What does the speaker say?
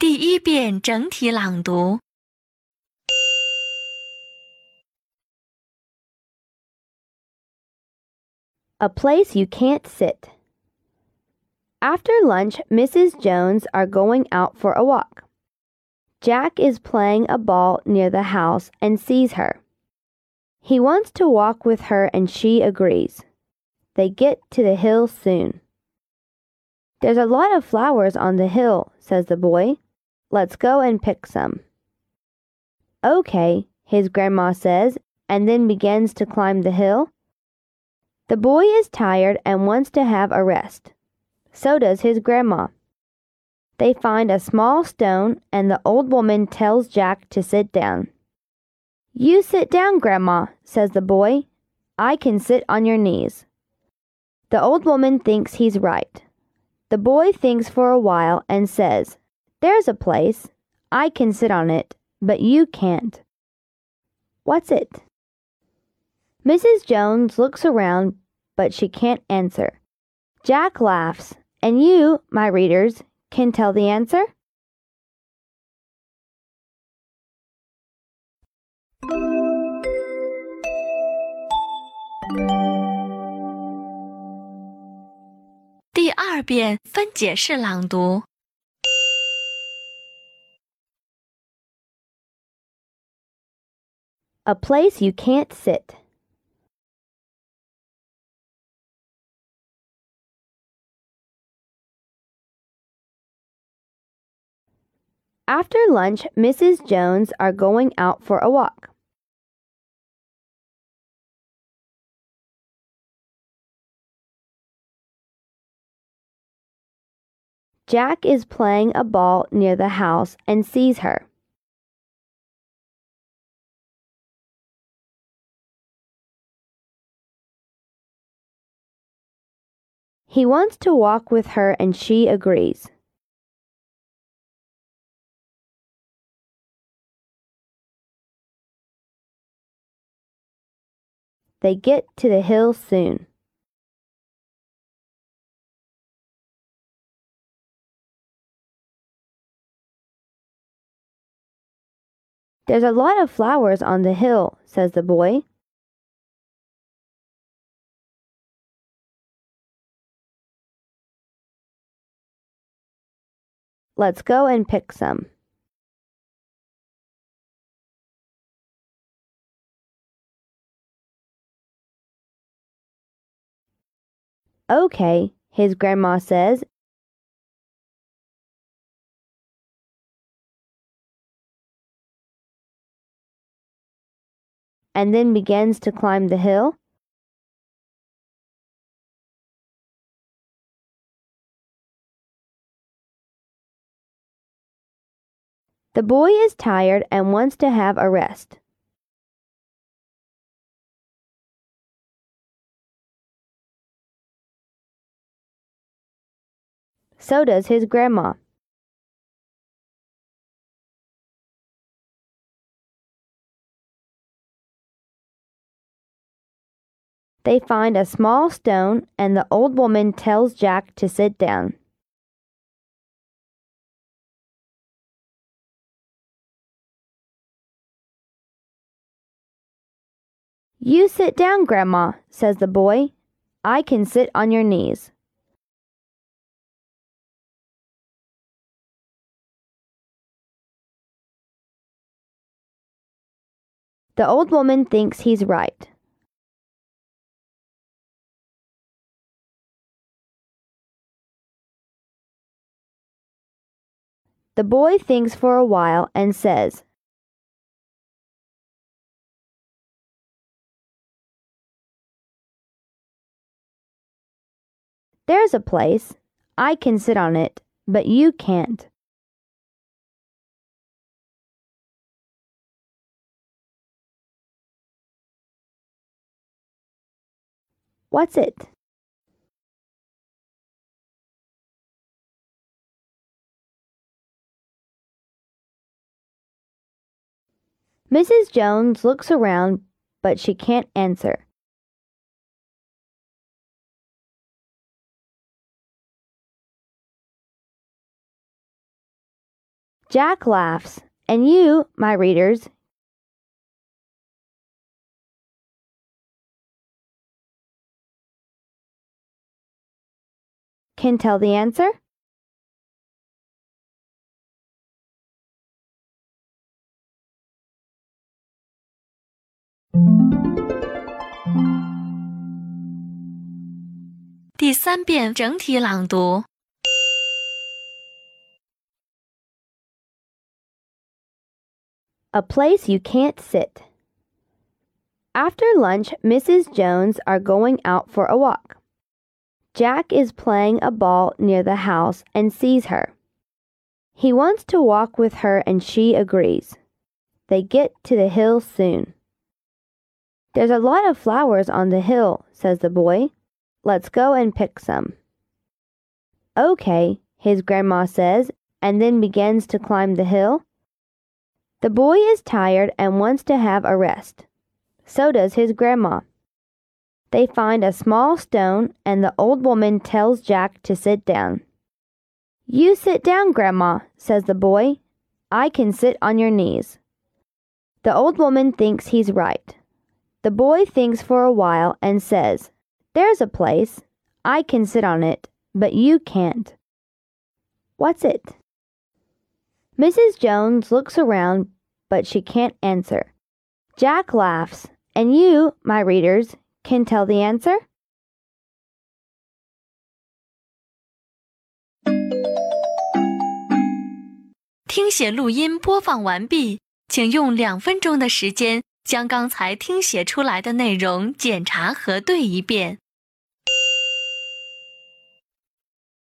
第一遍整体朗读。 A place you can't sit. After lunch, Mrs. Jones are going out for a walk. Jack is playing a ball near the house and sees her. He wants to walk with her and she agrees. They get to the hill soon. There's a lot of flowers on the hill, says the boy. Let's go and pick some. Okay, his grandma says, and then begins to climb the hill. The boy is tired and wants to have a rest. So does his grandma. They find a small stone, and the old woman tells Jack to sit down. You sit down, Grandma, says the boy. I can sit on your knees. The old woman thinks he's right. The boy thinks for a while and says, There's a place. I can sit on it, but you can't. What's it? Mrs. Jones looks around, but she can't answer. Jack laughs, and you, my readers, can tell the answer? A place you can't sit. After lunch, Mrs. Jones are going out for a walk. Jack is playing a ball near the house and sees her. He wants to walk with her and she agrees. They get to the hill soon. There's a lot of flowers on the hill, says the boy. Let's go and pick some. Okay, his grandma says, and then begins to climb the hill. The boy is tired and wants to have a rest. So does his grandma. They find a small stone, and the old woman tells Jack to sit down. You sit down, Grandma, says the boy. I can sit on your knees. The old woman thinks he's right. The boy thinks for a while and says, There's a place. I can sit on it, but you can't. What's it? Mrs. Jones looks around, but she can't answer. Jack laughs, and you, my readers, can tell the answer? A place you can't sit. After lunch, Mrs. Jones are going out for a walk. Jack is playing a ball near the house and sees her. He wants to walk with her and she agrees. They get to the hill soon. There's a lot of flowers on the hill, says the boy. Let's go and pick some. Okay, his grandma says, and then begins to climb the hill. The boy is tired and wants to have a rest. So does his grandma. They find a small stone, and the old woman tells Jack to sit down. You sit down, Grandma, says the boy. I can sit on your knees. The old woman thinks he's right. The boy thinks for a while and says, There's a place. I can sit on it, but you can't. What's it? Mrs. Jones looks around, but she can't answer. Jack laughs, and you, my readers, can tell the answer?